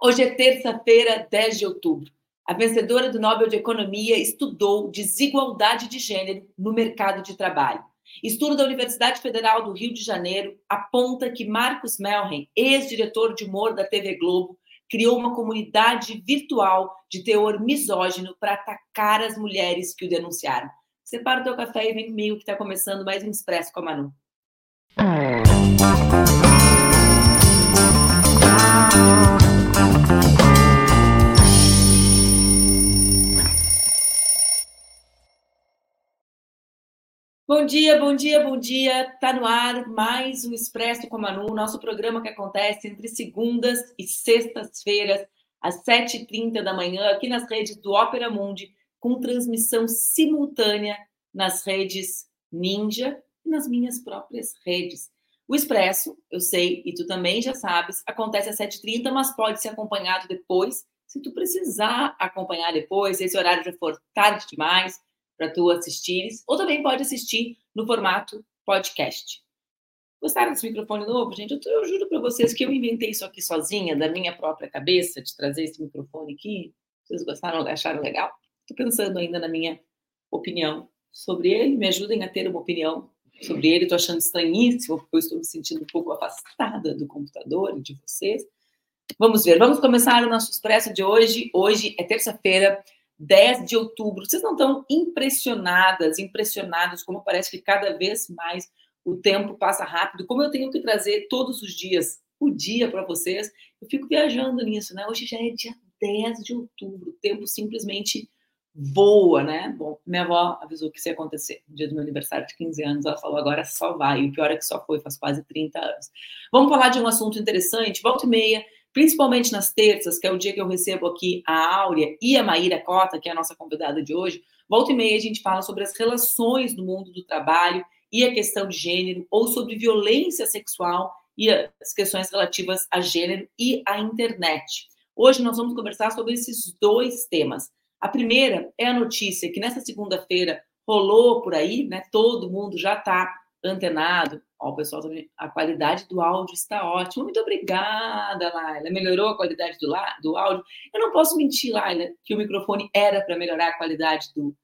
Hoje é terça-feira, 10 de outubro. A vencedora do Nobel de Economia estudou desigualdade de gênero no mercado de trabalho. Estudo da Universidade Federal do Rio de Janeiro aponta que Marcos Melren, ex-diretor de humor da TV Globo, criou uma comunidade virtual de teor misógino para atacar as mulheres que o denunciaram. Separa o teu café e vem comigo que está começando mais um Expresso com a Manu. Bom dia, bom dia, bom dia. Tá no ar mais um Expresso com a Manu, nosso programa que acontece entre segundas e sextas-feiras, às 7h30 da manhã, aqui nas redes do Ópera Mundi, com transmissão simultânea nas redes Ninja e nas minhas próprias redes. O Expresso, eu sei, e tu também já sabes, acontece às 7h30, mas pode ser acompanhado depois, se tu precisar acompanhar depois, se esse horário já for tarde demais, para tu assistires, ou também pode assistir no formato podcast. Gostaram desse microfone novo, gente? Eu, eu juro para vocês que eu inventei isso aqui sozinha, da minha própria cabeça, de trazer esse microfone aqui. Vocês gostaram, acharam legal? Estou pensando ainda na minha opinião sobre ele. Me ajudem a ter uma opinião sobre ele. Estou achando estranhíssimo, porque eu estou me sentindo um pouco afastada do computador e de vocês. Vamos ver, vamos começar o nosso expresso de hoje. Hoje é terça-feira, 10 de outubro. Vocês não estão impressionadas, impressionados, como parece que cada vez mais o tempo passa rápido, como eu tenho que trazer todos os dias o dia para vocês. Eu fico viajando nisso, né? Hoje já é dia 10 de outubro, o tempo simplesmente voa, né? Bom, minha avó avisou que isso ia acontecer no dia do meu aniversário de 15 anos, ela falou agora só vai, e o pior é que só foi, faz quase 30 anos. Vamos falar de um assunto interessante, volta e meia, principalmente nas terças, que é o dia que eu recebo aqui a Áurea e a Maíra Cota, que é a nossa convidada de hoje, volta e meia a gente fala sobre as relações no mundo do trabalho e a questão de gênero, ou sobre violência sexual e as questões relativas a gênero e à internet. Hoje nós vamos conversar sobre esses dois temas. A primeira é a notícia que nessa segunda-feira rolou por aí, né? Todo mundo já está antenado. Ó, o pessoal também, a qualidade do áudio está ótima. Muito obrigada, Laila. Melhorou a qualidade do, la, do áudio. Eu não posso mentir, Laila, que o microfone era para melhorar a qualidade do,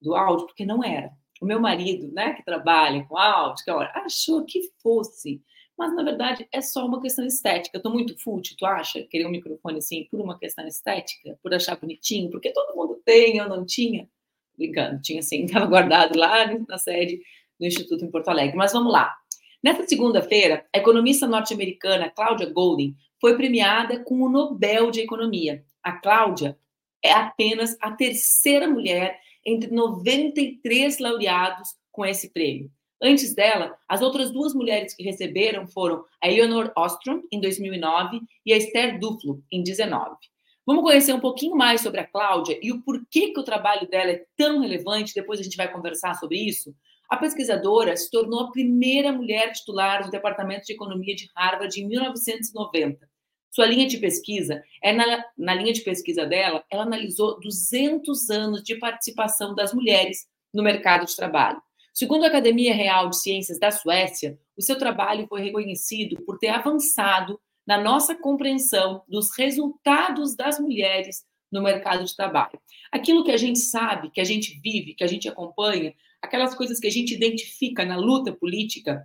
do áudio, porque não era. O meu marido, né, que trabalha com áudio, que olha, achou que fosse. Mas, na verdade, é só uma questão estética. Eu estou muito fútil, tu acha? Querer um microfone assim por uma questão estética? Por achar bonitinho? Porque todo mundo tem, eu não tinha. Brincando, tinha sim, estava guardado lá na sede do Instituto em Porto Alegre. Mas vamos lá. Nessa segunda-feira, a economista norte-americana Cláudia Golding foi premiada com o Nobel de Economia. A Cláudia é apenas a terceira mulher entre 93 laureados com esse prêmio. Antes dela, as outras duas mulheres que receberam foram a Eleanor Ostrom, em 2009, e a Esther Duflo, em 2019. Vamos conhecer um pouquinho mais sobre a Cláudia e o porquê que o trabalho dela é tão relevante, depois a gente vai conversar sobre isso. A pesquisadora se tornou a primeira mulher titular do Departamento de Economia de Harvard em 1990. Sua linha de pesquisa é na, na linha de pesquisa dela, ela analisou 200 anos de participação das mulheres no mercado de trabalho. Segundo a Academia Real de Ciências da Suécia, o seu trabalho foi reconhecido por ter avançado na nossa compreensão dos resultados das mulheres no mercado de trabalho. Aquilo que a gente sabe, que a gente vive, que a gente acompanha, aquelas coisas que a gente identifica na luta política,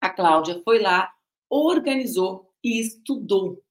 a Cláudia foi lá, organizou e estudou,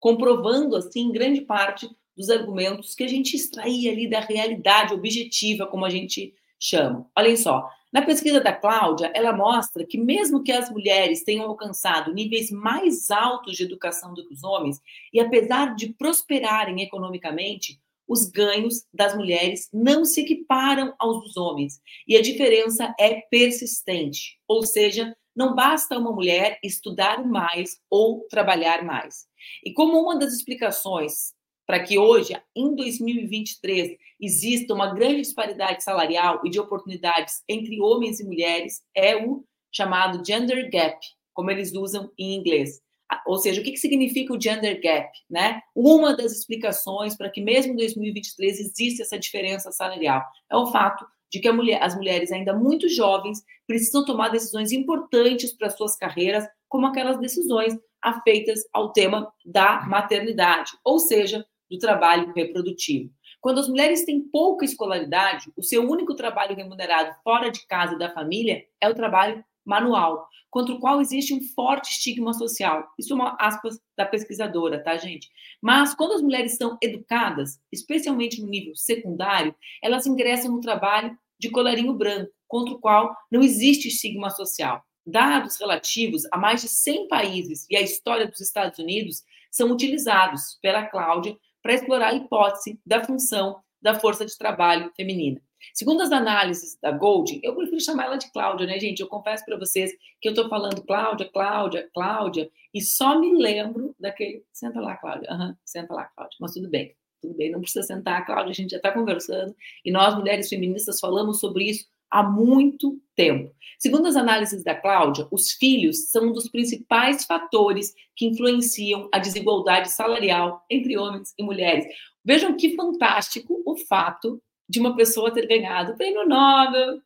comprovando, assim, grande parte dos argumentos que a gente extraía ali da realidade objetiva, como a gente chama. Olhem só, na pesquisa da Cláudia, ela mostra que mesmo que as mulheres tenham alcançado níveis mais altos de educação do que os homens, e apesar de prosperarem economicamente, os ganhos das mulheres não se equiparam aos dos homens e a diferença é persistente, ou seja, não basta uma mulher estudar mais ou trabalhar mais. E como uma das explicações para que hoje, em 2023, exista uma grande disparidade salarial e de oportunidades entre homens e mulheres é o chamado gender gap, como eles usam em inglês. Ou seja, o que, que significa o gender gap? Né? Uma das explicações para que mesmo em 2023 existe essa diferença salarial é o fato de que mulher, as mulheres ainda muito jovens precisam tomar decisões importantes para suas carreiras, como aquelas decisões afeitas ao tema da maternidade, ou seja, do trabalho reprodutivo. Quando as mulheres têm pouca escolaridade, o seu único trabalho remunerado fora de casa e da família é o trabalho manual, contra o qual existe um forte estigma social. Isso é uma aspas da pesquisadora, tá, gente? Mas quando as mulheres são educadas, especialmente no nível secundário, elas ingressam no trabalho de colarinho branco, contra o qual não existe estigma social. Dados relativos a mais de 100 países e a história dos Estados Unidos são utilizados pela Cláudia para explorar a hipótese da função da força de trabalho feminina. Segundo as análises da Gold, eu prefiro chamar ela de Cláudia, né, gente? Eu confesso para vocês que eu estou falando Cláudia, Cláudia, Cláudia, e só me lembro daquele. Senta lá, Cláudia. Uhum, senta lá, Cláudia. Mas tudo bem, tudo bem, não precisa sentar, Cláudia, a gente já está conversando, e nós, mulheres feministas, falamos sobre isso há muito tempo. Segundo as análises da Cláudia, os filhos são um dos principais fatores que influenciam a desigualdade salarial entre homens e mulheres. Vejam que fantástico o fato de uma pessoa ter ganhado o prêmio Nobel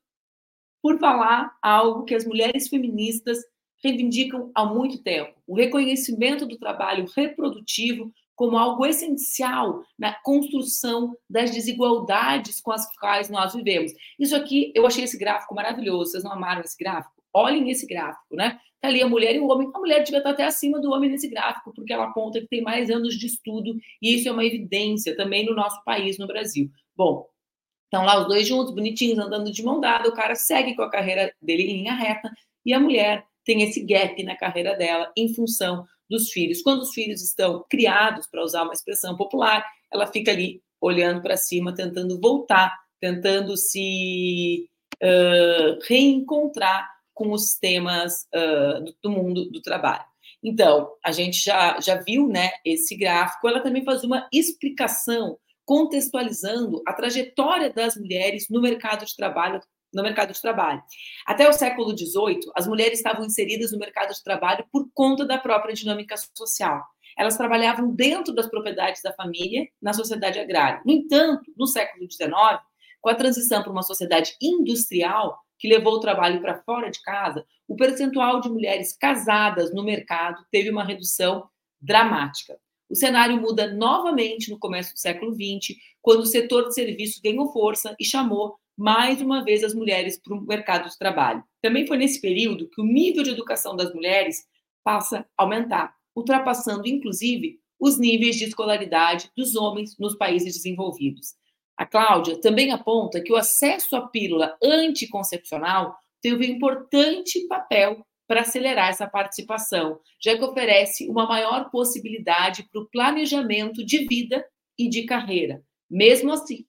por falar algo que as mulheres feministas reivindicam há muito tempo: o reconhecimento do trabalho reprodutivo como algo essencial na construção das desigualdades com as quais nós vivemos. Isso aqui, eu achei esse gráfico maravilhoso. Vocês não amaram esse gráfico? Olhem esse gráfico, né? Tá ali a mulher e o homem. A mulher devia estar até acima do homem nesse gráfico, porque ela aponta que tem mais anos de estudo, e isso é uma evidência também no nosso país, no Brasil. Bom, Estão lá os dois juntos, bonitinhos, andando de mão dada, o cara segue com a carreira dele em linha reta e a mulher tem esse gap na carreira dela em função dos filhos. Quando os filhos estão criados, para usar uma expressão popular, ela fica ali olhando para cima, tentando voltar, tentando se uh, reencontrar com os temas uh, do, do mundo do trabalho. Então, a gente já, já viu né, esse gráfico, ela também faz uma explicação contextualizando a trajetória das mulheres no mercado de trabalho no mercado de trabalho. Até o século XVIII, as mulheres estavam inseridas no mercado de trabalho por conta da própria dinâmica social. Elas trabalhavam dentro das propriedades da família na sociedade agrária. No entanto, no século XIX, com a transição para uma sociedade industrial, que levou o trabalho para fora de casa, o percentual de mulheres casadas no mercado teve uma redução dramática. O cenário muda novamente no começo do século XX, quando o setor de serviços ganhou força e chamou mais uma vez as mulheres para o mercado de trabalho. Também foi nesse período que o nível de educação das mulheres passa a aumentar, ultrapassando inclusive os níveis de escolaridade dos homens nos países desenvolvidos. A Cláudia também aponta que o acesso à pílula anticoncepcional teve um importante papel para acelerar essa participação, já que oferece uma maior possibilidade para o planejamento de vida e de carreira. Mesmo assim,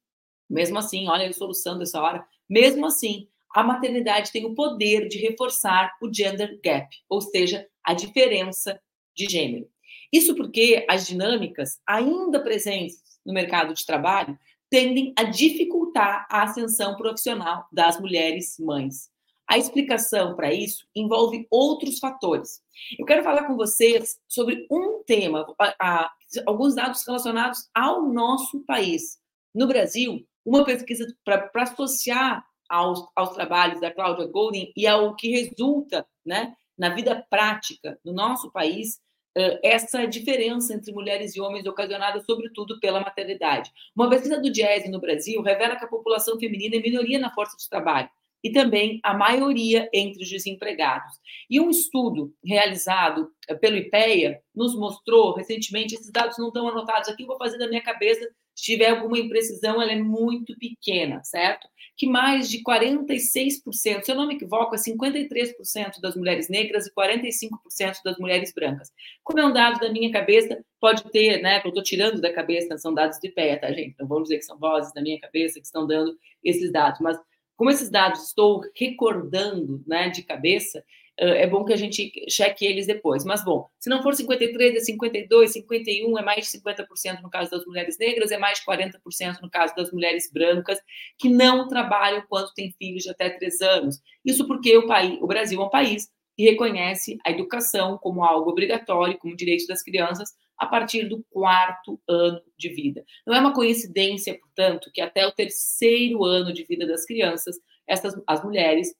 mesmo assim, olha a solução dessa hora, mesmo assim, a maternidade tem o poder de reforçar o gender gap, ou seja, a diferença de gênero. Isso porque as dinâmicas ainda presentes no mercado de trabalho tendem a dificultar a ascensão profissional das mulheres mães. A explicação para isso envolve outros fatores. Eu quero falar com vocês sobre um tema, a, a, alguns dados relacionados ao nosso país. No Brasil, uma pesquisa para associar aos, aos, trabalhos da Cláudia Golding e ao que resulta né, na vida prática no nosso país, essa diferença entre mulheres e homens ocasionada sobretudo pela maternidade. Uma pesquisa do Diese no Brasil revela que a população feminina é minoria na força de trabalho e também a maioria entre os desempregados. E um estudo realizado eh, pelo IPEA nos mostrou recentemente, esses dados não estão anotados aqui, vou fazer da minha cabeça, se tiver alguma imprecisão, ela é muito pequena, certo? Que mais de 46%, se eu não me equivoco, é 53% das mulheres negras e 45% das mulheres brancas. Como é um dado da minha cabeça, pode ter, né, que eu estou tirando da cabeça, são dados de IPEA, tá, gente? Não vamos dizer que são vozes da minha cabeça que estão dando esses dados, mas como esses dados estou recordando né, de cabeça, é bom que a gente cheque eles depois. Mas, bom, se não for 53, é 52, 51, é mais de 50% no caso das mulheres negras, é mais de 40% no caso das mulheres brancas, que não trabalham quando têm filhos de até 3 anos. Isso porque o, país, o Brasil é um país que reconhece a educação como algo obrigatório, como direito das crianças, a partir do quarto ano de vida. Não é uma coincidência, portanto, que até o terceiro ano de vida das crianças, essas, as mulheres,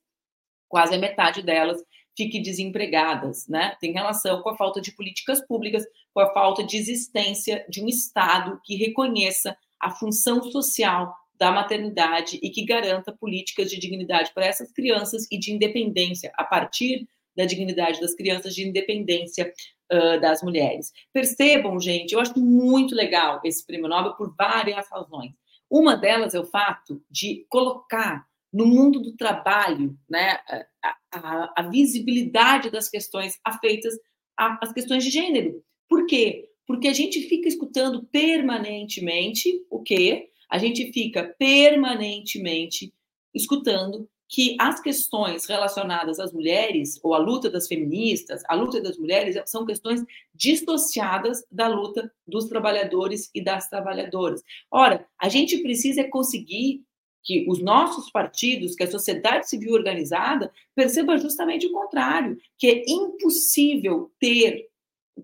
quase a metade delas, fiquem desempregadas, né? Tem relação com a falta de políticas públicas, com a falta de existência de um Estado que reconheça a função social da maternidade e que garanta políticas de dignidade para essas crianças e de independência a partir da dignidade das crianças, de independência uh, das mulheres. Percebam, gente, eu acho muito legal esse prêmio Nobel por várias razões. Uma delas é o fato de colocar no mundo do trabalho né, a, a, a visibilidade das questões afeitas às questões de gênero. Por quê? Porque a gente fica escutando permanentemente o quê? A gente fica permanentemente escutando que as questões relacionadas às mulheres, ou a luta das feministas, a luta das mulheres, são questões dissociadas da luta dos trabalhadores e das trabalhadoras. Ora, a gente precisa conseguir que os nossos partidos, que a sociedade civil organizada, perceba justamente o contrário, que é impossível ter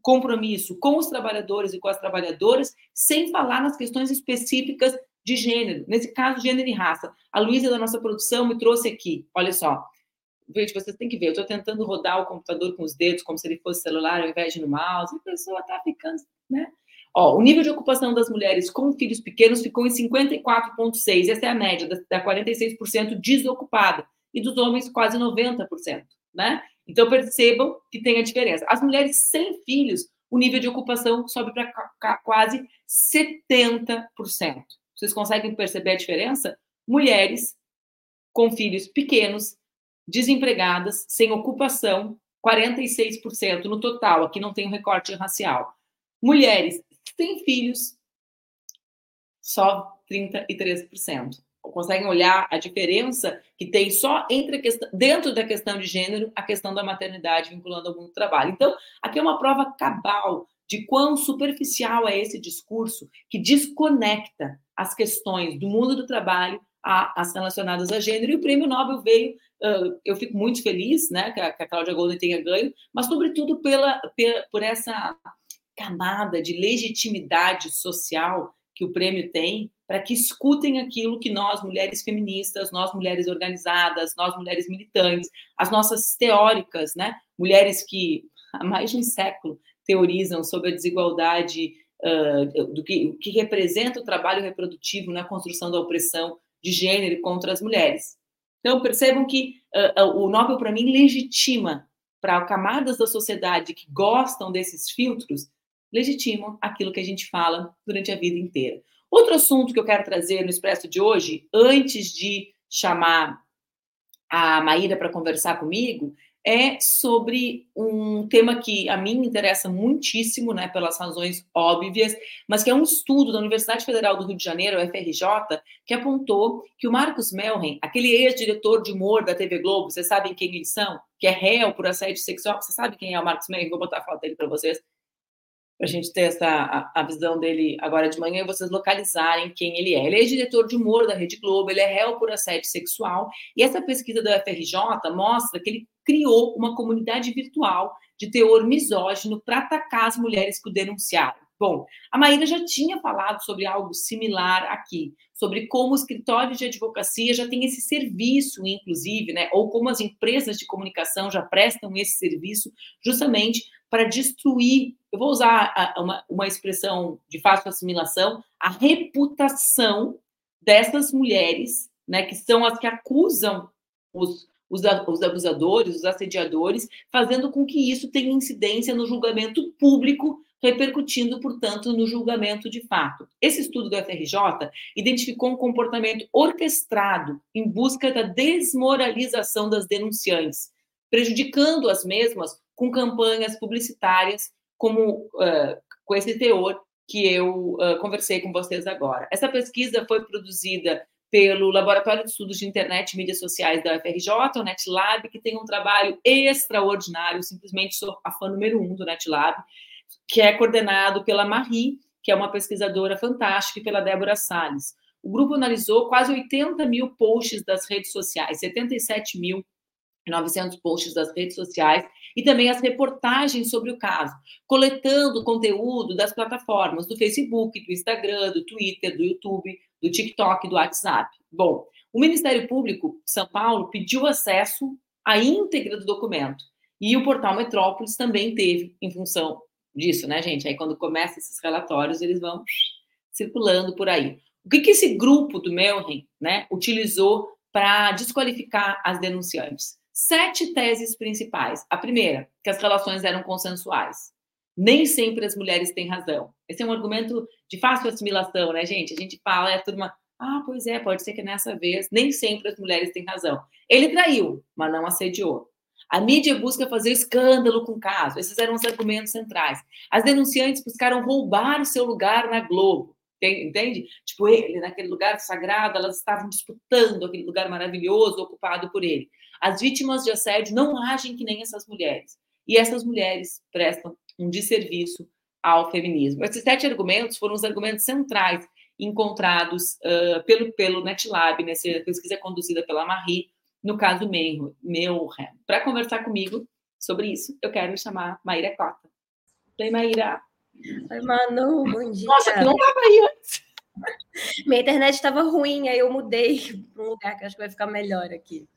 compromisso com os trabalhadores e com as trabalhadoras sem falar nas questões específicas de gênero, nesse caso, gênero e raça. A Luísa da nossa produção me trouxe aqui, olha só. Gente, vocês têm que ver, eu estou tentando rodar o computador com os dedos, como se ele fosse celular, ao invés de no mouse, a pessoa está ficando, né? Ó, o nível de ocupação das mulheres com filhos pequenos ficou em 54,6%, essa é a média, da, da 46% desocupada, e dos homens quase 90%, né? Então percebam que tem a diferença. As mulheres sem filhos, o nível de ocupação sobe para quase 70%. Vocês conseguem perceber a diferença? Mulheres com filhos pequenos, desempregadas, sem ocupação, 46% no total. Aqui não tem um recorte racial. Mulheres sem filhos, só 33%. Conseguem olhar a diferença que tem só entre questão, dentro da questão de gênero, a questão da maternidade vinculando ao mundo do trabalho. Então, aqui é uma prova cabal de quão superficial é esse discurso que desconecta as questões do mundo do trabalho às relacionadas a gênero. E o prêmio Nobel veio, eu fico muito feliz né, que a, que a Cláudia Golden tenha ganho, mas, sobretudo, pela, por essa camada de legitimidade social que o prêmio tem para que escutem aquilo que nós, mulheres feministas, nós, mulheres organizadas, nós, mulheres militantes, as nossas teóricas, né, mulheres que há mais de um século teorizam sobre a desigualdade uh, do que, que representa o trabalho reprodutivo na construção da opressão de gênero contra as mulheres. Então, percebam que uh, o Nobel, para mim, legitima para camadas da sociedade que gostam desses filtros, legitimam aquilo que a gente fala durante a vida inteira. Outro assunto que eu quero trazer no Expresso de hoje, antes de chamar a Maíra para conversar comigo, é sobre um tema que a mim interessa muitíssimo, né, pelas razões óbvias, mas que é um estudo da Universidade Federal do Rio de Janeiro, FRJ, que apontou que o Marcos Melren, aquele ex-diretor de humor da TV Globo, vocês sabem quem eles são? Que é réu por assédio sexual, você sabe quem é o Marcos Melren? Vou botar a foto dele para vocês para a gente ter essa, a, a, visão dele agora de manhã e vocês localizarem quem ele é. Ele é diretor de humor da Rede Globo, ele é réu por assédio sexual, e essa pesquisa da UFRJ mostra que ele criou uma comunidade virtual de teor misógino para atacar as mulheres que o denunciaram. Bom, a Maíra já tinha falado sobre algo similar aqui, sobre como os escritórios de advocacia já têm esse serviço, inclusive, né, ou como as empresas de comunicação já prestam esse serviço, justamente para destruir, eu vou usar uma, uma expressão de fácil assimilação, a reputação dessas mulheres, né, que são as que acusam os, os, os abusadores, os assediadores, fazendo com que isso tenha incidência no julgamento público repercutindo, portanto, no julgamento de fato. Esse estudo do FRJ identificou um comportamento orquestrado em busca da desmoralização das denunciantes, prejudicando as mesmas com campanhas publicitárias como uh, com esse teor que eu uh, conversei com vocês agora. Essa pesquisa foi produzida pelo Laboratório de Estudos de Internet e Mídias Sociais da UFRJ, o NetLab, que tem um trabalho extraordinário, simplesmente sou a fã número um do NetLab, que é coordenado pela Marie, que é uma pesquisadora fantástica, e pela Débora Salles. O grupo analisou quase 80 mil posts das redes sociais, 77 mil 900 posts das redes sociais e também as reportagens sobre o caso, coletando conteúdo das plataformas do Facebook, do Instagram, do Twitter, do YouTube, do TikTok, do WhatsApp. Bom, o Ministério Público de São Paulo pediu acesso à íntegra do documento E o portal Metrópolis também teve, em função disso, né, gente? Aí quando começam esses relatórios, eles vão circulando por aí. O que, que esse grupo do Melhem né, utilizou para desqualificar as denunciantes? Sete teses principais. A primeira, que as relações eram consensuais. Nem sempre as mulheres têm razão. Esse é um argumento de fácil assimilação, né, gente? A gente fala, é a turma, ah, pois é, pode ser que nessa vez nem sempre as mulheres têm razão. Ele traiu, mas não assediou. A mídia busca fazer escândalo com o caso. Esses eram os argumentos centrais. As denunciantes buscaram roubar o seu lugar na Globo. Entende? Tipo, ele, naquele lugar sagrado, elas estavam disputando aquele lugar maravilhoso ocupado por ele. As vítimas de assédio não agem que nem essas mulheres. E essas mulheres prestam um desserviço ao feminismo. Esses sete argumentos foram os argumentos centrais encontrados uh, pelo, pelo NetLab, nessa pesquisa conduzida pela Marie, no caso Mayhem. Para conversar comigo sobre isso, eu quero chamar Maíra Cota. Oi, Maíra. Oi, Manu, bom dia. Nossa, tu não estava aí antes. Minha internet estava ruim, aí eu mudei para um lugar que acho que vai ficar melhor aqui.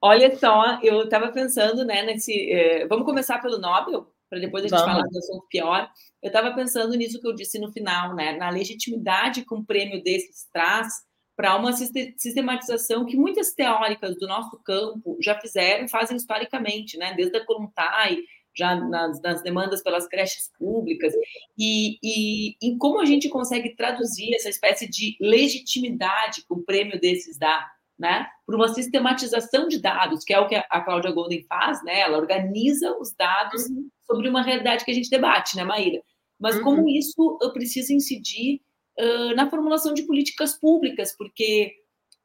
Olha só, eu estava pensando, né, nesse. Eh, vamos começar pelo Nobel, para depois a gente vamos. falar do assunto pior. Eu estava pensando nisso que eu disse no final, né, na legitimidade que um prêmio desses traz para uma sistematização que muitas teóricas do nosso campo já fizeram fazem historicamente, né, desde a Kolontai já nas, nas, demandas pelas creches públicas, e, e, e, como a gente consegue traduzir essa espécie de legitimidade que um prêmio desses dá, né, por uma sistematização de dados, que é o que a Cláudia Golden faz, né, ela organiza os dados uhum. sobre uma realidade que a gente debate, né, Maíra? Mas uhum. como isso precisa incidir uh, na formulação de políticas públicas, porque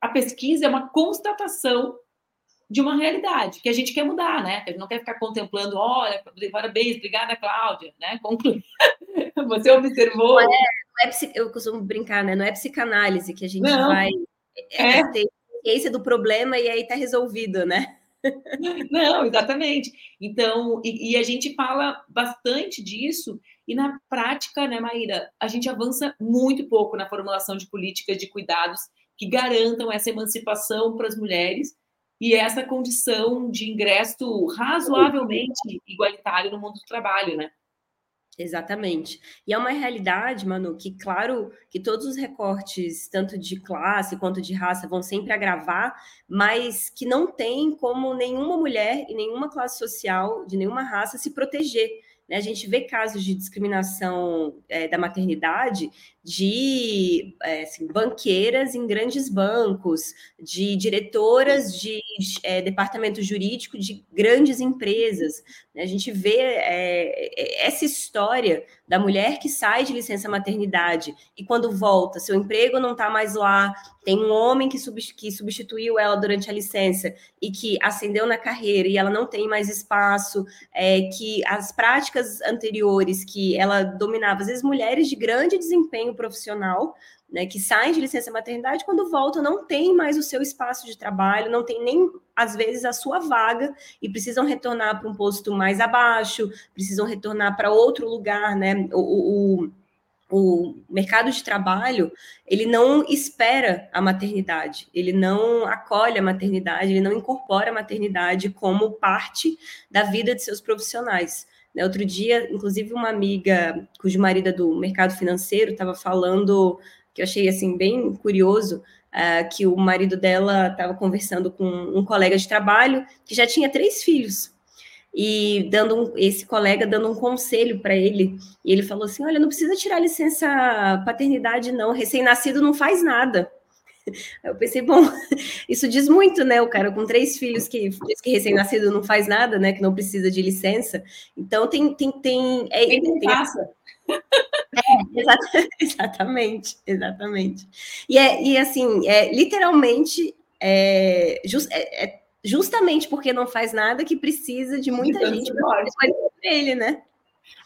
a pesquisa é uma constatação de uma realidade que a gente quer mudar, né? A gente não quer ficar contemplando, olha, parabéns, obrigada, Cláudia, né? Conclui. Você observou. Não é, não é, eu costumo brincar, né? Não é psicanálise que a gente não. vai é, é. ter ciência do problema e aí está resolvido, né? Não, exatamente. Então, e, e, a gente fala bastante disso, e na prática, né, Maíra, a gente avança muito pouco na formulação de políticas de cuidados que garantam essa emancipação para as mulheres e essa condição de ingresso razoavelmente igualitário no mundo do trabalho, né? Exatamente. E é uma realidade, Manu, que claro que todos os recortes, tanto de classe quanto de raça, vão sempre agravar, mas que não tem como nenhuma mulher e nenhuma classe social de nenhuma raça se proteger. Né? A gente vê casos de discriminação é, da maternidade de é, assim, banqueiras em grandes bancos, de diretoras de é, departamento jurídico de grandes empresas. Né? A gente vê é, essa história da mulher que sai de licença maternidade e quando volta, seu emprego não está mais lá, tem um homem que, substituiu ela durante a licença e que ascendeu na carreira e ela não tem mais espaço, é, que as práticas anteriores que ela dominava, às vezes mulheres de grande desempenho profissional, né, que saem de licença maternidade, quando voltam, não tem mais o seu espaço de trabalho, não tem nem, às vezes, a sua vaga, e precisam retornar para um posto mais abaixo, precisam retornar para outro lugar, né? O, o, o mercado de trabalho, ele não espera a maternidade, ele não acolhe a maternidade, ele não incorpora a maternidade como parte da vida de seus profissionais. Né, outro dia, inclusive, uma amiga cujo marido é do mercado financeiro estava falando, que eu achei assim bem curioso, uh, que o marido dela estava conversando com um colega de trabalho que já tinha três filhos e dando um, esse colega dando um conselho para ele e ele falou assim, olha, não precisa tirar licença paternidade não, recém-nascido não faz nada. Eu pensei, bom, isso diz muito, né? O cara com três filhos que, que recém-nascido não faz nada, né? Que não precisa de licença. Então tem tem tem. É, tem, tem passa. É, exatamente, exatamente. E é e assim, é literalmente é, just, é, é, justamente porque não faz nada que precisa de muita de gente para ele, né?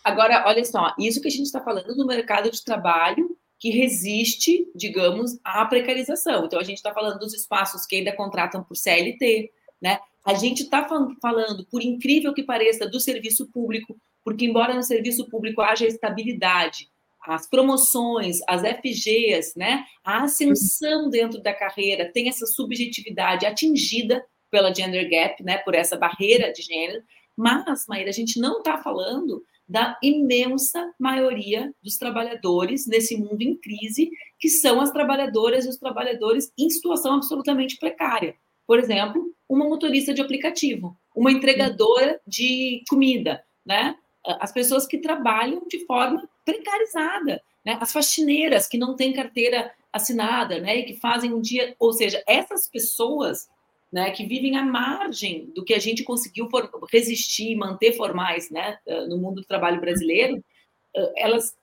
Agora, olha só, isso que a gente está falando no mercado de trabalho que resiste, digamos, à precarização. Então, a gente está falando dos espaços que ainda contratam por CLT, né? A gente está falando, por incrível que pareça, do serviço público, porque, embora no serviço público haja estabilidade, as promoções, as FGs, né? A ascensão dentro da carreira tem essa subjetividade atingida pela gender gap, né? Por essa barreira de gênero. Mas, Maíra, a gente não está falando da imensa maioria dos trabalhadores nesse mundo em crise, que são as trabalhadoras e os trabalhadores em situação absolutamente precária. Por exemplo, uma motorista de aplicativo, uma entregadora de comida, né? As pessoas que trabalham de forma precarizada, né? As faxineiras que não têm carteira assinada, né? E que fazem um dia, ou seja, essas pessoas né, que vivem à margem do que a gente conseguiu resistir, manter formais né, eh, no mundo do trabalho brasileiro, eh, elas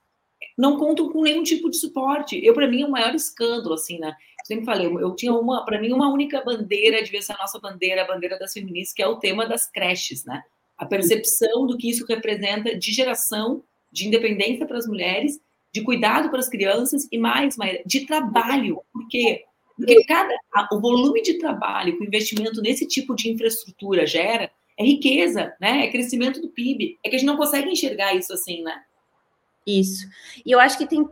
não contam com nenhum tipo de suporte. Eu, para mim, é o maior escândalo, assim, né? Eu sempre falei, eu tinha uma, para mim, uma única bandeira, devia ser a nossa bandeira, a bandeira das feministas, que é o tema das creches, né? A percepção do que isso representa de geração, de independência para as mulheres, de cuidado para as crianças e mais, mais de trabalho, porque porque cada, o volume de trabalho que o investimento nesse tipo de infraestrutura gera é riqueza, né? É crescimento do PIB. É que a gente não consegue enxergar isso assim, né? Isso. E eu acho que tem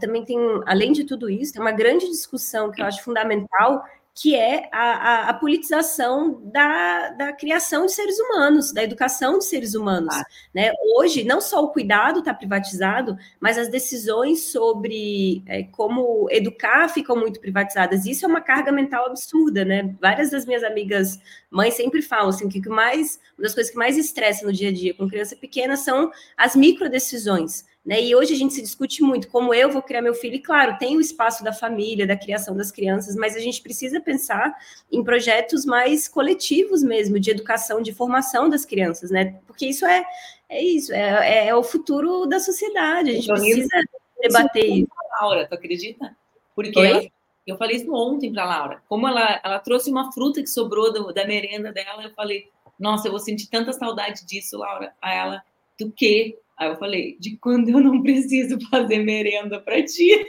também tem, além de tudo isso, tem uma grande discussão que eu acho fundamental, que é a, a, a, politização da, da criação de seres humanos, da educação de seres humanos. Ah. Né? Hoje, não só o cuidado está privatizado, mas as decisões sobre é, como educar ficam muito privatizadas. Isso é uma carga mental absurda, né? Várias das minhas amigas mães sempre falam assim, que mais, uma das coisas que mais estressa no dia a dia com criança pequena são as microdecisões. Né? E hoje a gente se discute muito como eu vou criar meu filho, e claro, tem o espaço da família, da criação das crianças, mas a gente precisa pensar em projetos mais coletivos mesmo, de educação, de formação das crianças, né? Porque isso é, é isso, é, é o futuro da sociedade, a gente então, precisa debater isso. Laura, tu acredita? Porque Oi? eu falei isso ontem para Laura, como ela, ela trouxe uma fruta que sobrou do, da merenda dela, eu falei, nossa, eu vou sentir tanta saudade disso, Laura. A ela, do quê? Aí eu falei, de quando eu não preciso fazer merenda para ti.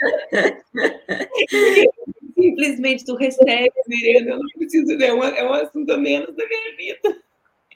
Simplesmente tu recebe merenda, eu não preciso, é um, é um assunto a menos da minha vida.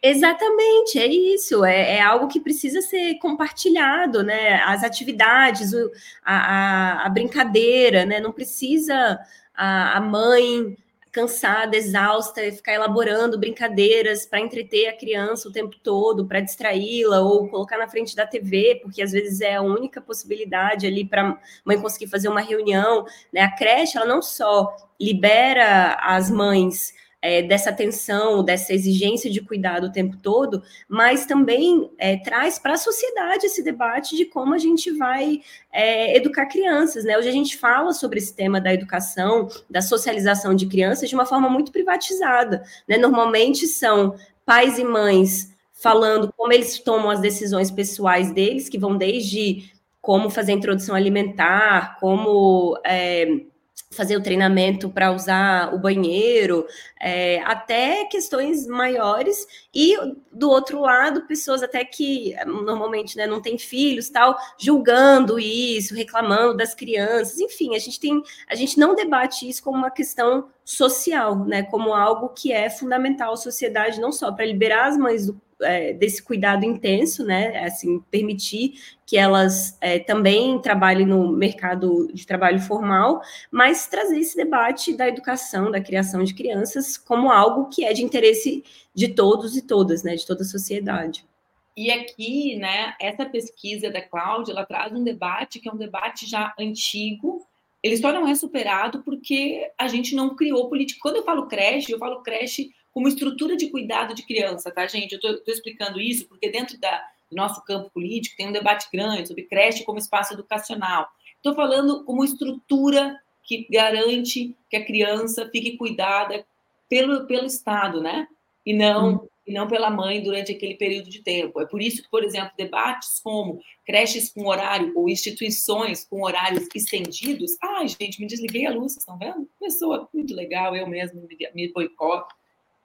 Exatamente, é isso. É, é, algo que precisa ser compartilhado, né? As atividades, o, a, a, a, brincadeira, né? Não precisa a, a mãe cansada, exausta, e ficar elaborando brincadeiras para entreter a criança o tempo todo, para distraí-la ou colocar na frente da TV, porque às vezes é a única possibilidade ali para mãe conseguir fazer uma reunião. Né? A creche, ela não só libera as mães é, dessa atenção, dessa exigência de cuidado o tempo todo, mas também é, traz para a sociedade esse debate de como a gente vai é, educar crianças. Né? Hoje a gente fala sobre esse tema da educação, da socialização de crianças de uma forma muito privatizada. Né? Normalmente são pais e mães falando como eles tomam as decisões pessoais deles, que vão desde como fazer a introdução alimentar, como é, fazer o treinamento para usar o banheiro, é, até questões maiores, e do outro lado, pessoas até que normalmente né, não têm filhos, tal, julgando isso, reclamando das crianças, enfim, a gente tem, a gente não debate isso como uma questão social, né, como algo que é fundamental à sociedade, não só para liberar as mães do, é, desse cuidado intenso, né? Assim, permitir que elas é, também trabalhem no mercado de trabalho formal, mas trazer esse debate da educação, da criação de crianças como algo que é de interesse de todos e todas, né? De toda a sociedade. E aqui, né, essa pesquisa da Cláudia, ela traz um debate que é um debate já antigo, ele só não é superado porque a gente não criou política. Quando eu falo creche, eu falo creche como estrutura de cuidado de criança, tá, gente? Eu estou explicando isso porque dentro da, do nosso campo político tem um debate grande sobre creche como espaço educacional. Estou falando como estrutura que garante que a criança fique cuidada pelo, pelo Estado, né? E não, hum. e não pela mãe durante aquele período de tempo. É por isso que, por exemplo, debates como creches com horário ou instituições com horários estendidos. Ai, gente, me desliguei a luz, vocês estão vendo? Pessoa muito legal, eu mesmo me, me boicoto.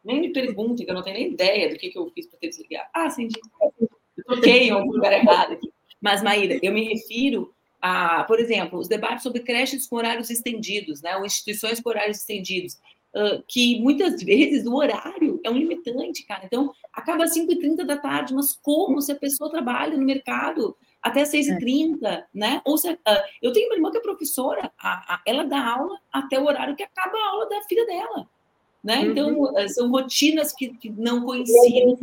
Nem me pergunte, que eu não tenho nem ideia do que, que eu fiz para ter desligado. Ah, sim, eu toquei em algum lugar errado aqui. Mas, Maíra, eu me refiro a, por exemplo, os debates sobre creches com horários estendidos, né, ou instituições com horários estendidos, uh, que muitas vezes o horário é um limitante, cara. Então, acaba às 5h30 da tarde, mas como se a pessoa trabalha no mercado até 6h30, é. né? Ou se, uh, eu tenho uma irmã que é professora, a, a, ela dá aula até o horário que acaba a aula da filha dela. Né? Então, uhum. Então, são rotinas que, que não coincidem.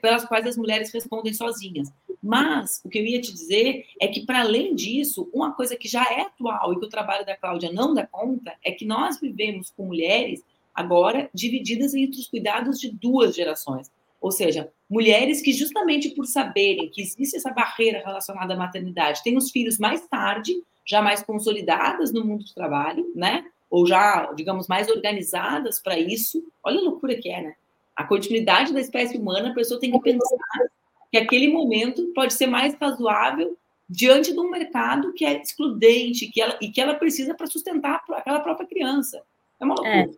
pelas quais as mulheres respondem sozinhas. Mas o que eu ia te dizer é que, para além disso, uma coisa que já é atual e que o trabalho da Cláudia não dá conta é que nós vivemos com mulheres agora divididas entre os cuidados de duas gerações. Ou seja, mulheres que, justamente por saberem que existe essa barreira relacionada à maternidade, têm os filhos mais tarde, já mais consolidadas no mundo do trabalho, né? Ou já, digamos, mais organizadas para isso. Olha a loucura que é, né? A continuidade da espécie humana, a pessoa tem que pensar que aquele momento pode ser mais razoável diante de um mercado que é excludente que ela, e que ela precisa para sustentar aquela própria criança. É uma loucura.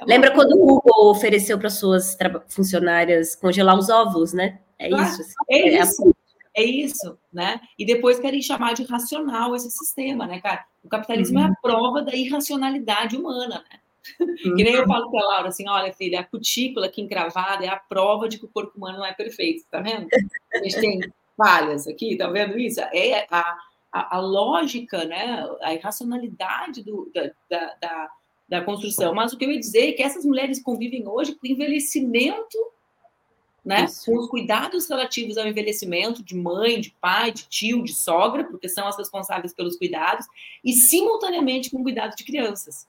É. Lembra quando o Google ofereceu para suas funcionárias congelar os óvulos, né? É ah, isso. Assim. É, é isso. É isso, né? E depois querem chamar de racional esse sistema, né, cara? O capitalismo uhum. é a uhum. prova da irracionalidade humana, né? Uhum. Que nem eu uhum. falo para a Laura assim: olha, filha, a cutícula aqui encravada é a prova de que o corpo humano não é perfeito, tá vendo? A gente tem falhas aqui, tá vendo isso? É a, a, a lógica, né? A irracionalidade do, da, da, da da construção. Mas o que eu ia dizer é que essas mulheres convivem hoje com envelhecimento, né? Com os cuidados relativos ao envelhecimento de mãe, de pai, de tio, de sogra, porque são as responsáveis pelos cuidados, e simultaneamente com o cuidado de crianças.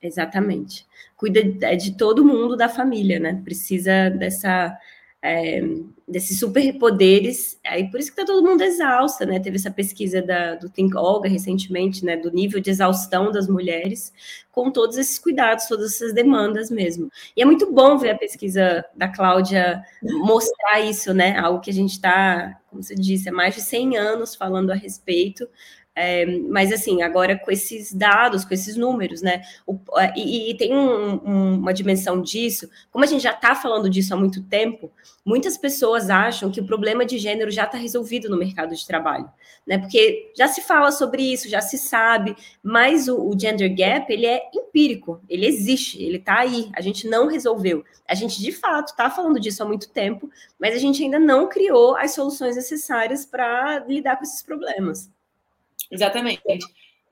Exatamente. Cuida de todo mundo da família, né? Precisa dessa é, desses superpoderes, aí por isso que tá todo mundo exausta, né? Teve essa pesquisa da, do Think Olga recentemente, né? Do nível de exaustão das mulheres, com todos esses cuidados, todas essas demandas mesmo. E é muito bom ver a pesquisa da Cláudia mostrar isso, né? Algo que a gente está, como você disse, há mais de 100 anos falando a respeito, é, mas assim, agora com esses dados, com esses números, né? O, e, e, tem um, um, uma dimensão disso, como a gente já está falando disso há muito tempo, muitas pessoas acham que o problema de gênero já está resolvido no mercado de trabalho, né? Porque já se fala sobre isso, já se sabe, mas o, o gender gap ele é empírico, ele existe, ele está aí, a gente não resolveu. A gente de fato está falando disso há muito tempo, mas a gente ainda não criou as soluções necessárias para lidar com esses problemas. Exatamente.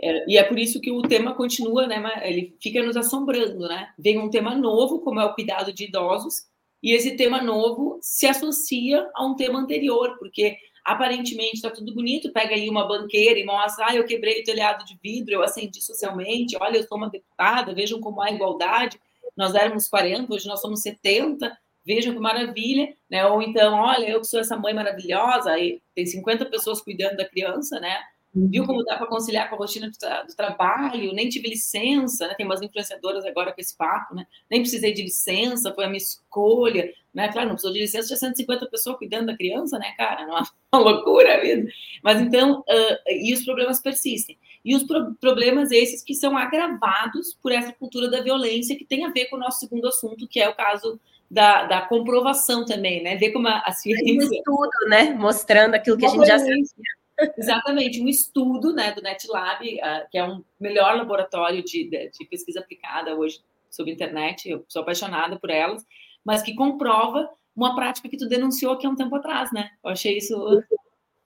É, e é por isso que o tema continua, né? Ele fica nos assombrando, né? Vem um tema novo, como é o cuidado de idosos, e esse tema novo se associa a um tema anterior, porque aparentemente está tudo bonito, pega aí uma banqueira e mostra, ah, eu quebrei o telhado de vidro, eu acendi socialmente, olha, eu sou uma deputada, vejam como há igualdade, nós éramos 40, hoje nós somos 70, vejam que maravilha, né? Ou então, olha, eu que sou essa mãe maravilhosa, aí tem 50 pessoas cuidando da criança, né? Viu como dá para conciliar com a rotina do, tra do, trabalho, nem tive licença, né? Tem umas influenciadoras agora com esse papo, né? Nem precisei de licença, foi a minha escolha, né? Claro, não precisou de licença, tinha 150 pessoas cuidando da criança, né, cara? É uma loucura a vida. Mas então, uh, e os problemas persistem. E os pro problemas esses que são agravados por essa cultura da violência que tem a ver com o nosso segundo assunto, que é o caso da, da, comprovação também, né? Ver como a, a ciência. Um estudo, né? Mostrando aquilo que a gente já sabia. Exatamente, um estudo né, do NetLab, uh, que é um melhor laboratório de, de, pesquisa aplicada hoje sobre internet, eu sou apaixonada por elas, mas que comprova uma prática que tu denunciou aqui há um tempo atrás, né? Eu achei isso.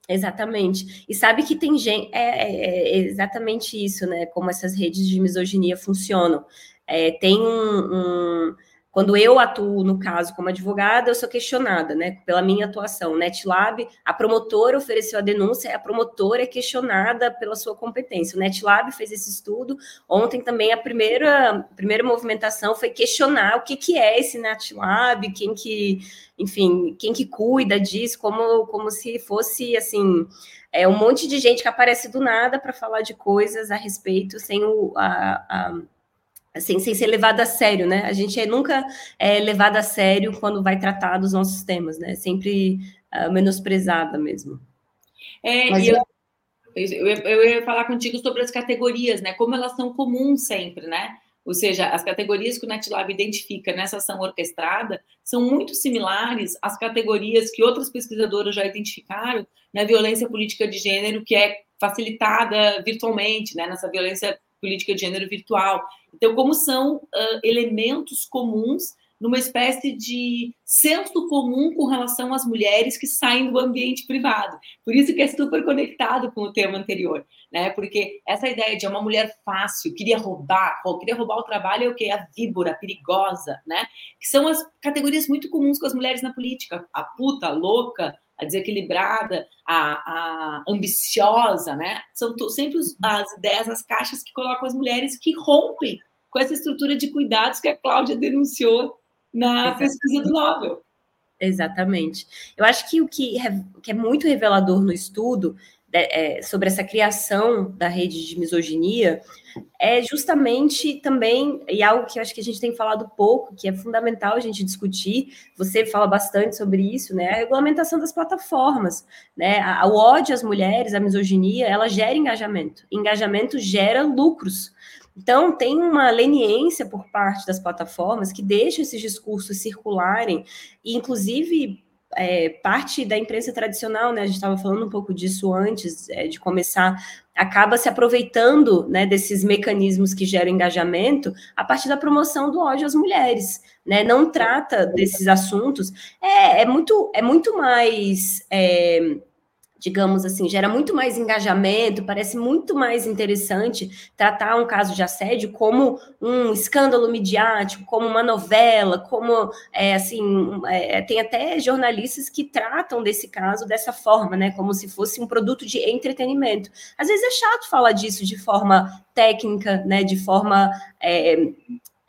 Exatamente. E sabe que tem gente. É, é, é exatamente isso, né? Como essas redes de misoginia funcionam. É, tem um, um quando eu atuo, no caso, como advogada, eu sou questionada, né, pela minha atuação. NetLab, a promotora ofereceu a denúncia, a promotora é questionada pela sua competência. O NetLab fez esse estudo. Ontem também a primeira, a primeira movimentação foi questionar o que, que é esse NetLab, quem que, enfim, quem que cuida disso, como, como se fosse, assim, é um monte de gente que aparece do nada para falar de coisas a respeito, sem o, a, a assim, sem ser levado a sério, né? A gente é nunca é levado a sério quando vai tratar dos nossos temas, né? Sempre uh, menosprezada mesmo. É, Mas, eu, eu, eu ia falar contigo sobre as categorias, né? Como elas são comuns sempre, né? Ou seja, as categorias que o NetLab identifica nessa ação orquestrada são muito similares às categorias que outras pesquisadoras já identificaram na violência política de gênero, que é facilitada virtualmente, né, nessa violência política de gênero virtual. Então, como são uh, elementos comuns numa espécie de senso comum com relação às mulheres que saem do ambiente privado. Por isso que é super conectado com o tema anterior, né? Porque essa ideia de uma mulher fácil, queria roubar, ou queria roubar o trabalho é o que a víbora, perigosa, né? Que são as categorias muito comuns com as mulheres na política, a puta, a louca, a desequilibrada, a, a ambiciosa, né? São sempre as ideias, as caixas que colocam as mulheres que rompem com essa estrutura de cuidados que a Cláudia denunciou na Exatamente. pesquisa do Nobel. Exatamente. Eu acho que o que, que é muito revelador no estudo é, sobre essa criação da rede de misoginia é justamente também, e algo que eu acho que a gente tem falado pouco, que é fundamental a gente discutir, você fala bastante sobre isso, né? A regulamentação das plataformas, né? O ódio às mulheres, a misoginia, ela gera engajamento. Engajamento gera lucros. Então, tem uma leniência por parte das plataformas que deixa esses discursos circularem, e inclusive é, parte da imprensa tradicional, né? A gente estava falando um pouco disso antes é, de começar, acaba se aproveitando né, desses mecanismos que geram engajamento a partir da promoção do ódio às mulheres, né? Não trata desses assuntos. É, é muito, é muito mais. É, digamos assim, gera muito mais engajamento, parece muito mais interessante tratar um caso de assédio como um escândalo midiático, como uma novela, como é, assim, é, tem até jornalistas que tratam desse caso dessa forma, né? Como se fosse um produto de entretenimento. Às vezes é chato falar disso de forma técnica, né? De forma é,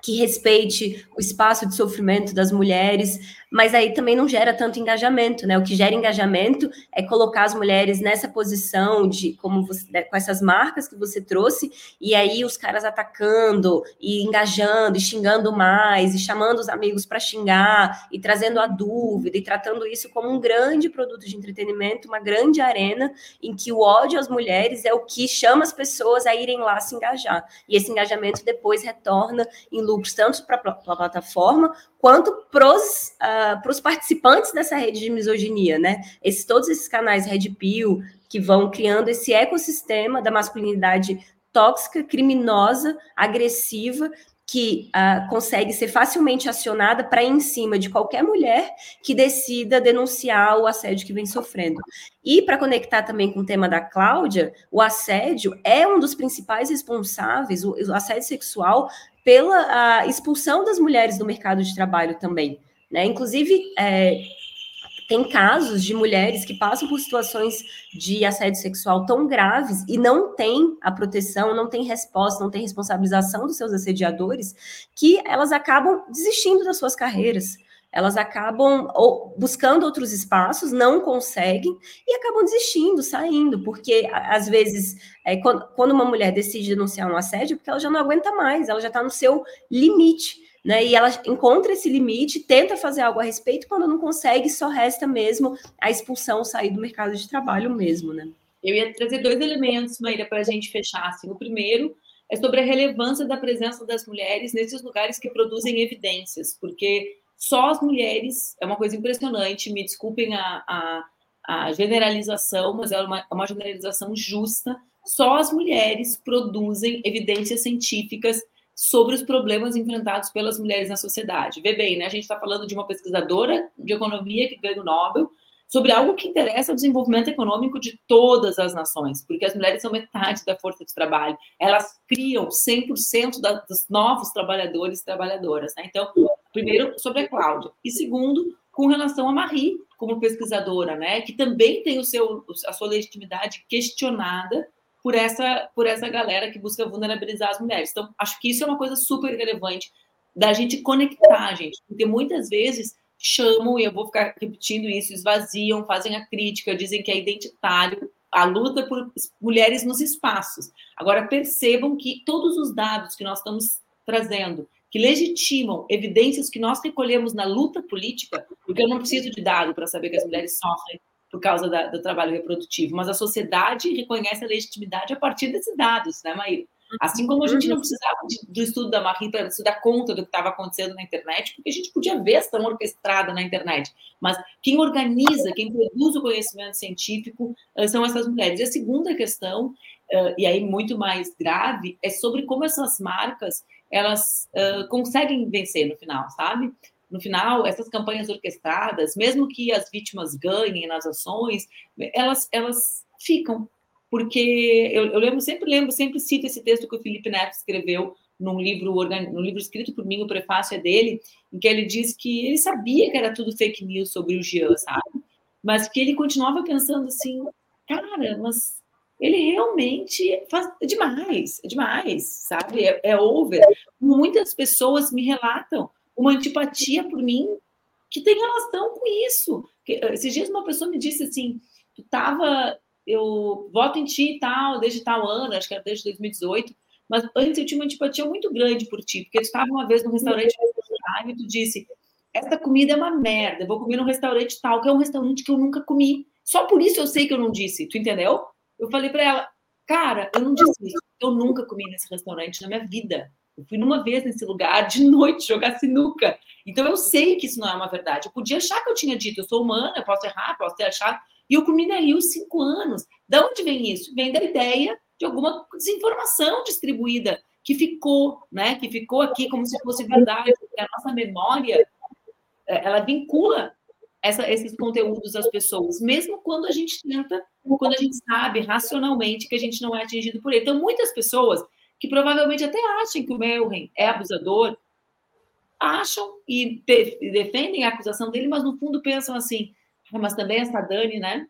que respeite o espaço de sofrimento das mulheres, mas aí também não gera tanto engajamento, né? O que gera engajamento é colocar as mulheres nessa posição de como você, né, com essas marcas que você trouxe, e aí os caras atacando e engajando e xingando mais, e chamando os amigos para xingar, e trazendo a dúvida, e tratando isso como um grande produto de entretenimento, uma grande arena em que o ódio às mulheres é o que chama as pessoas a irem lá se engajar. E esse engajamento depois retorna em lucros tanto para a plataforma quanto para os uh, participantes dessa rede de misoginia, né? Esses, todos esses canais Red Pill que vão criando esse ecossistema da masculinidade tóxica, criminosa, agressiva que uh, consegue ser facilmente acionada para em cima de qualquer mulher que decida denunciar o assédio que vem sofrendo. E para conectar também com o tema da Cláudia, o assédio é um dos principais responsáveis, o, o assédio sexual, pela expulsão das mulheres do mercado de trabalho também. Né? Inclusive, é, tem casos de mulheres que passam por situações de assédio sexual tão graves e não tem a proteção, não tem resposta, não tem responsabilização dos seus assediadores, que elas acabam desistindo das suas carreiras. Elas acabam buscando outros espaços, não conseguem e acabam desistindo, saindo, porque às vezes, é, quando, uma mulher decide denunciar um assédio, é porque ela já não aguenta mais, ela já está no seu limite né? E ela encontra esse limite, tenta fazer algo a respeito, quando não consegue, só resta mesmo a expulsão, sair do mercado de trabalho mesmo, né? Eu ia trazer dois elementos, Maíra, para a gente fechar. Assim. O primeiro é sobre a relevância da presença das mulheres nesses lugares que produzem evidências, porque só as mulheres, é uma coisa impressionante, me desculpem a, a, a generalização, mas é uma, uma generalização justa, só as mulheres produzem evidências científicas sobre os problemas enfrentados pelas mulheres na sociedade. Vê bem, né? A gente está falando de uma pesquisadora de economia que ganha o Nobel sobre algo que interessa ao desenvolvimento econômico de todas as nações, porque as mulheres são metade da força de trabalho. Elas criam 100% da, dos novos trabalhadores e trabalhadoras. Né? Então, primeiro, sobre a Cláudia. E segundo, com relação a Marie, como pesquisadora, né? que também tem o seu, a sua legitimidade questionada por essa, por essa galera que busca vulnerabilizar as mulheres. Então, acho que isso é uma coisa super relevante da gente conectar, gente, porque muitas vezes chamam, e eu vou ficar repetindo isso, esvaziam, fazem a crítica, dizem que é identitário, a luta por mulheres nos espaços. Agora, percebam que todos os dados que nós estamos trazendo, que legitimam evidências que nós recolhemos na luta política, porque eu não preciso de dado para saber que as mulheres sofrem por causa da, do trabalho reprodutivo, mas a sociedade reconhece a legitimidade a partir desses dados, né, Maíra? Assim como a gente não precisava de, do estudo da Marie para se dar conta do que estava acontecendo na internet, porque a gente podia ver essa orquestrada na internet. Mas quem organiza, quem produz o conhecimento científico uh, são essas mulheres. E a segunda questão, uh, e aí muito mais grave, é sobre como essas marcas elas uh, conseguem vencer no final, sabe? no final, essas campanhas orquestradas, mesmo que as vítimas ganhem nas ações, elas, elas ficam. Porque eu, eu lembro, sempre lembro, sempre cito esse texto que o Felipe Neto escreveu num livro, num livro escrito por mim, o prefácio é dele, em que ele diz que ele sabia que era tudo fake news sobre o Jean, sabe? Mas que ele continuava pensando assim, cara, mas ele realmente faz é demais, é demais, sabe? É, é over. Muitas pessoas me relatam uma antipatia por mim que tem relação com isso. Eh, esses dias uma pessoa me disse assim, tu tava, eu voto em ti e tal, desde tal ano, acho que era desde 2018, mas antes eu tinha uma antipatia muito grande por ti, porque tu estava uma vez no restaurante e tu disse, essa comida é uma merda, eu vou comer num restaurante tal, que é um restaurante que eu nunca comi. Só por isso eu sei que eu não disse, tu entendeu? Eu falei para ela, cara, eu não disse isso, eu nunca comi nesse restaurante na minha vida. Eu fui numa vez nesse lugar de noite jogar sinuca. Então eu sei que isso não é uma verdade. Eu podia achar que eu tinha dito, eu sou humana, eu posso errar, posso ter achado. E eu comi na Rio cinco anos. Da onde vem isso? Vem da ideia de alguma desinformação distribuída que ficou, né? Que ficou aqui como se fosse verdade. A nossa memória, é, ela vincula essa, esses conteúdos às pessoas, mesmo quando a gente tenta, quando a gente sabe racionalmente que a gente não é atingido por ele. Então, muitas pessoas que provavelmente até achem que o Melren é abusador, acham e, e defendem a acusação dele, mas no fundo pensam assim, ah, mas também essa Dani, né?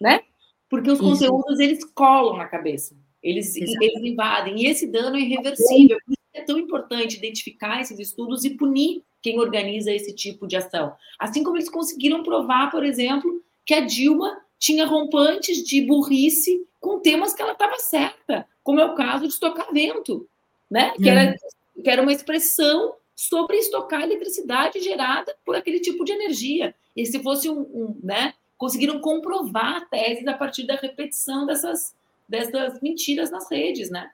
Né? Porque os Isso. conteúdos eles colam na cabeça, eles, eles invadem, e esse dano é irreversível. É tão importante identificar esses estudos e punir quem organiza esse tipo de ação. Assim como eles conseguiram provar, por exemplo, que a Dilma tinha rompantes de burrice com temas que ela estava certa, como é o caso de estocar vento, né? Que, era, uhum. que era uma expressão sobre estocar eletricidade gerada por aquele tipo de energia. E se fosse um, um né? Conseguiram comprovar a tese a partir da repetição dessas, dessas mentiras nas redes, né?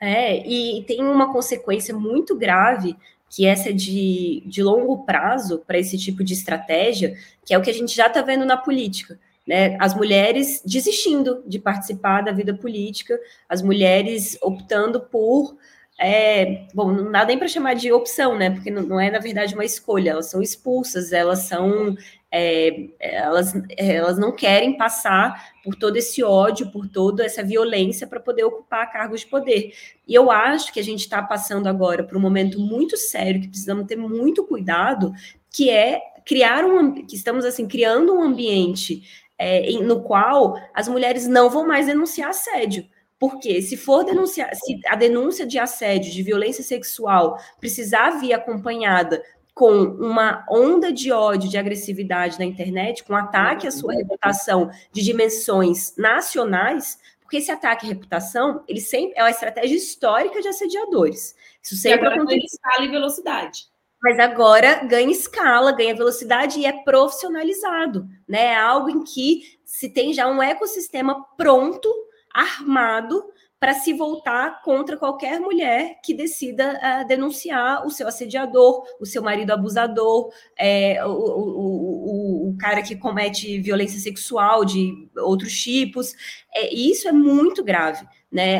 É, e tem uma consequência muito grave que essa é de, de longo prazo para esse tipo de estratégia, que é o que a gente já está vendo na política. Né, as mulheres desistindo de participar da vida política, as mulheres optando por. É, bom, não dá nem para chamar de opção, né? Porque não, não, é, na verdade, uma escolha, elas são expulsas, elas são. É, elas, elas não querem passar por todo esse ódio, por toda essa violência para poder ocupar cargos de poder. E eu acho que a gente está passando agora por um momento muito sério, que precisamos ter muito cuidado, que é criar um que estamos assim criando um ambiente é, no qual as mulheres não vão mais denunciar assédio. Porque se for denunciar, se a denúncia de assédio, de violência sexual precisar vir acompanhada com uma onda de ódio, de agressividade na internet, com ataque à sua reputação de dimensões nacionais, porque esse ataque à reputação, ele sempre é uma estratégia histórica de assediadores. Isso sempre acontece. Escala e velocidade mas agora ganha escala, ganha velocidade e é profissionalizado, né? É algo em que se tem já um ecossistema pronto, armado, para se voltar contra qualquer mulher que decida uh, denunciar o seu assediador, o seu marido abusador, é, o, o, o, o, cara que comete violência sexual de outros tipos. É, isso é muito grave, né?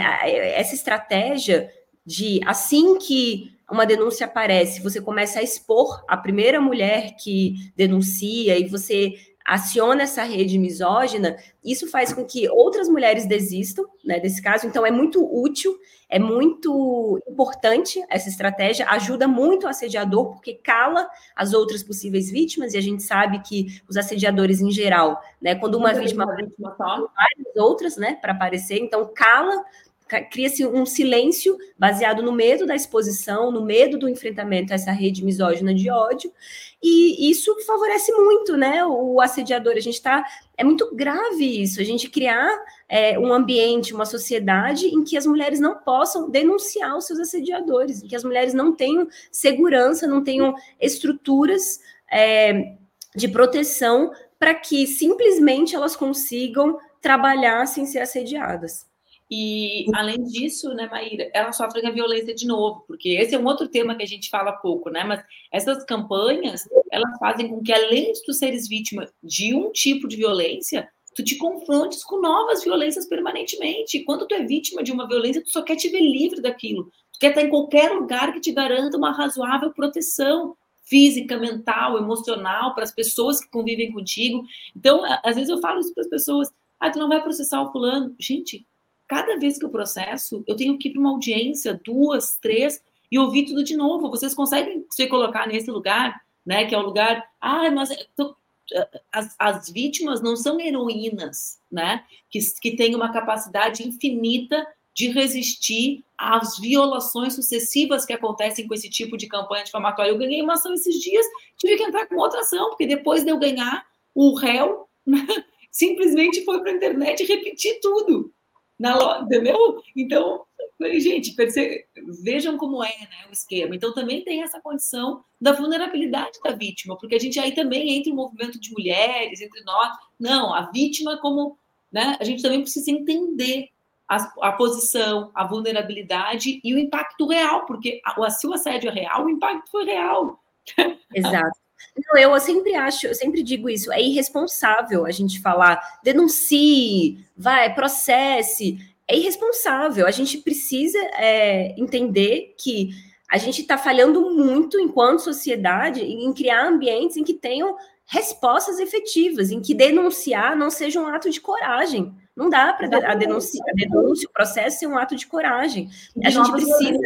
Essa estratégia de assim que uma denúncia aparece, você começa a expor a primeira mulher que denuncia e você aciona essa rede misógina, isso faz com que outras mulheres desistam né, desse caso. Então, é muito útil, é muito importante essa estratégia, ajuda muito o assediador, porque cala as outras possíveis vítimas, e a gente sabe que os assediadores em geral, né, quando uma vítima, vítima várias outras né, para aparecer, então cala cria-se um silêncio baseado no medo da exposição, no medo do enfrentamento a essa rede misógina de ódio, e isso favorece muito, né? O assediador, a gente está. É muito grave isso, a gente criar é, um ambiente, uma sociedade em que as mulheres não possam denunciar os seus assediadores, em que as mulheres não tenham segurança, não tenham estruturas é, de proteção para que simplesmente elas consigam trabalhar sem ser assediadas. E, além disso, né, Maíra, elas sofrem a violência de novo, porque esse é um outro tema que a gente fala pouco, né? Mas essas campanhas, elas fazem com que, além de tu seres vítima de um tipo de violência, tu te confrontes com novas violências permanentemente. E quando tu é vítima de uma violência, tu só quer te ver livre daquilo. Tu quer estar em qualquer lugar que te garanta uma razoável proteção física, mental, emocional para as pessoas que convivem contigo. Então, às vezes eu falo isso para as pessoas: ah, tu não vai processar o fulano. Gente, cada vez que eu processo, eu tenho que ir para uma audiência, duas, três, e ouvir tudo de novo. Vocês conseguem se colocar nesse lugar, né? Que é o lugar. Ah, mas tô... as, as vítimas não são heroínas, né? Que, que têm uma capacidade infinita de resistir às violações sucessivas que acontecem com esse tipo de campanha difamatória. Eu ganhei uma ação esses dias, tive que entrar com outra ação, porque depois de eu ganhar, o réu né, simplesmente foi para a internet repetir tudo. Na, entendeu? Então, gente, vejam como é né, o esquema. Então, também tem essa condição da vulnerabilidade da vítima, porque a gente aí também entra o movimento de mulheres, entre nós. Não, a vítima como. Né, a gente também precisa entender a, a, posição, a vulnerabilidade e o impacto real, porque a, se o assédio é real, o impacto foi real. Exato. Não, eu sempre acho, eu sempre digo isso, é irresponsável a gente falar denuncie, vai, processe. É irresponsável. A gente precisa é, entender que a gente está falhando muito enquanto sociedade em criar ambientes em que tenham respostas efetivas, em que denunciar não seja um ato de coragem. Não dá para a denúncia, a denúncia, o processo ser um ato de coragem. A gente precisa.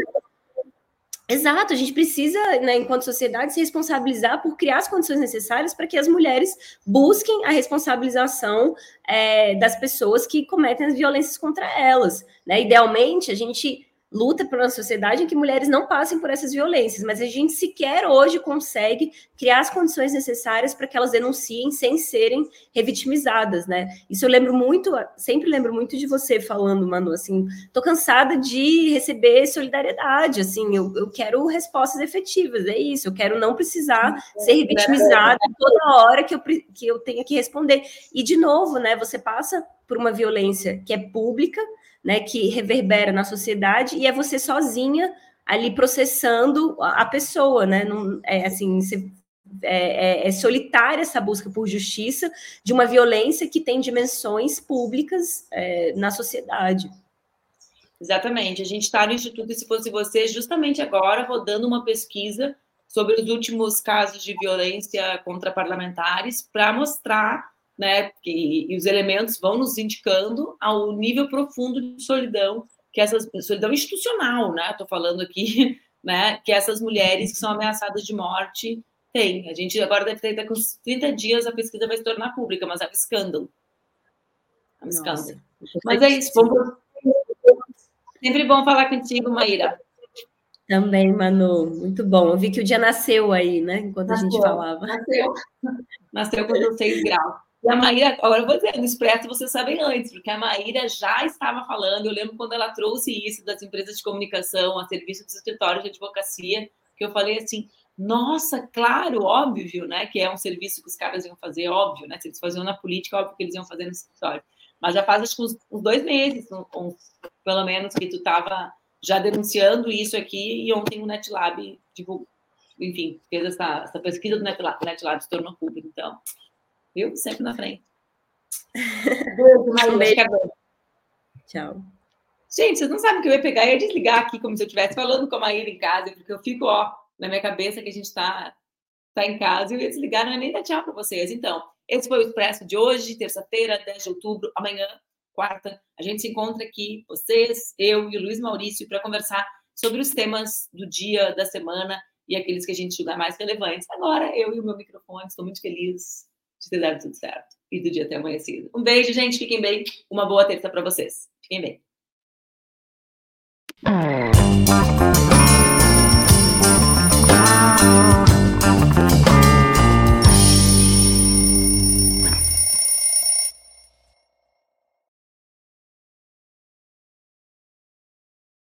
Exato, a gente precisa, né, enquanto sociedade, se responsabilizar por criar as condições necessárias para que as mulheres busquem a responsabilização é, das pessoas que cometem as violências contra elas. Né? Idealmente, a gente luta por uma sociedade em que mulheres não passem por essas violências, mas a gente sequer hoje consegue criar as condições necessárias para que elas denunciem sem serem revitimizadas, né? Isso eu lembro muito, sempre lembro muito de você falando, Manu, assim, tô cansada de receber solidariedade, assim, eu, eu quero respostas efetivas, é isso, eu quero não precisar ser revitimizada toda hora que eu, que eu tenha que responder. E, de novo, né, você passa por uma violência que é pública, né, que reverbera na sociedade, e é você sozinha ali processando a pessoa, né? Não, é assim, você, é, é, é, solitária essa busca por justiça de uma violência que tem dimensões públicas é, na sociedade. Exatamente. A gente está no Instituto E Se Fosse Você, justamente agora, rodando uma pesquisa sobre os últimos casos de violência contra parlamentares para mostrar né? E, e os elementos vão nos indicando ao nível profundo de solidão que essas solidão institucional, né? Estou falando aqui, né? Que essas mulheres que são ameaçadas de morte têm. A gente agora deve ter daqui uns 30 dias a pesquisa vai se tornar pública, mas é um escândalo. É um escândalo. Mas é isso. Vamos... Sempre bom falar contigo, Maíra. Também, Manu, muito bom. Eu vi que o dia nasceu aí, né? Enquanto nasceu, a gente falava. Nasceu. Nasceu com 6 graus. E a Maíra, agora eu vou dizer, no Expresso vocês sabem antes, porque a Maíra já estava falando, eu lembro quando ela trouxe isso das empresas de comunicação a serviço dos escritórios de advocacia, que eu falei assim, nossa, claro, óbvio, né, que é um serviço que os caras iam fazer, óbvio, né, se eles faziam na política, óbvio que eles iam fazer no escritório. Mas já faz, acho que uns, uns dois meses, pelo menos, que tu estava já denunciando isso aqui, e ontem o NetLab, enfim, fez essa, essa pesquisa do NetLab, NetLab se tornou público, então viu? Sempre na frente. Beijo, Maria. Tchau. Gente, vocês não sabem que eu ia pegar e ia desligar aqui, como se eu estivesse falando com a Maíra em casa, porque eu fico, ó, na minha cabeça que a gente está tá em casa e eu ia desligar, não é nem dar tchau para vocês. Então, esse foi o Expresso de hoje, terça-feira, 10 de outubro, amanhã, quarta, a gente se encontra aqui, vocês, eu e o Luiz Maurício, para conversar sobre os temas do dia, da semana e aqueles que a gente julgar mais relevantes. Agora, eu e o meu microfone, estou muito feliz de ter dado tudo certo e do dia ter amanhecido. Um beijo, gente. Fiquem bem. Uma boa terça para vocês. Fiquem bem.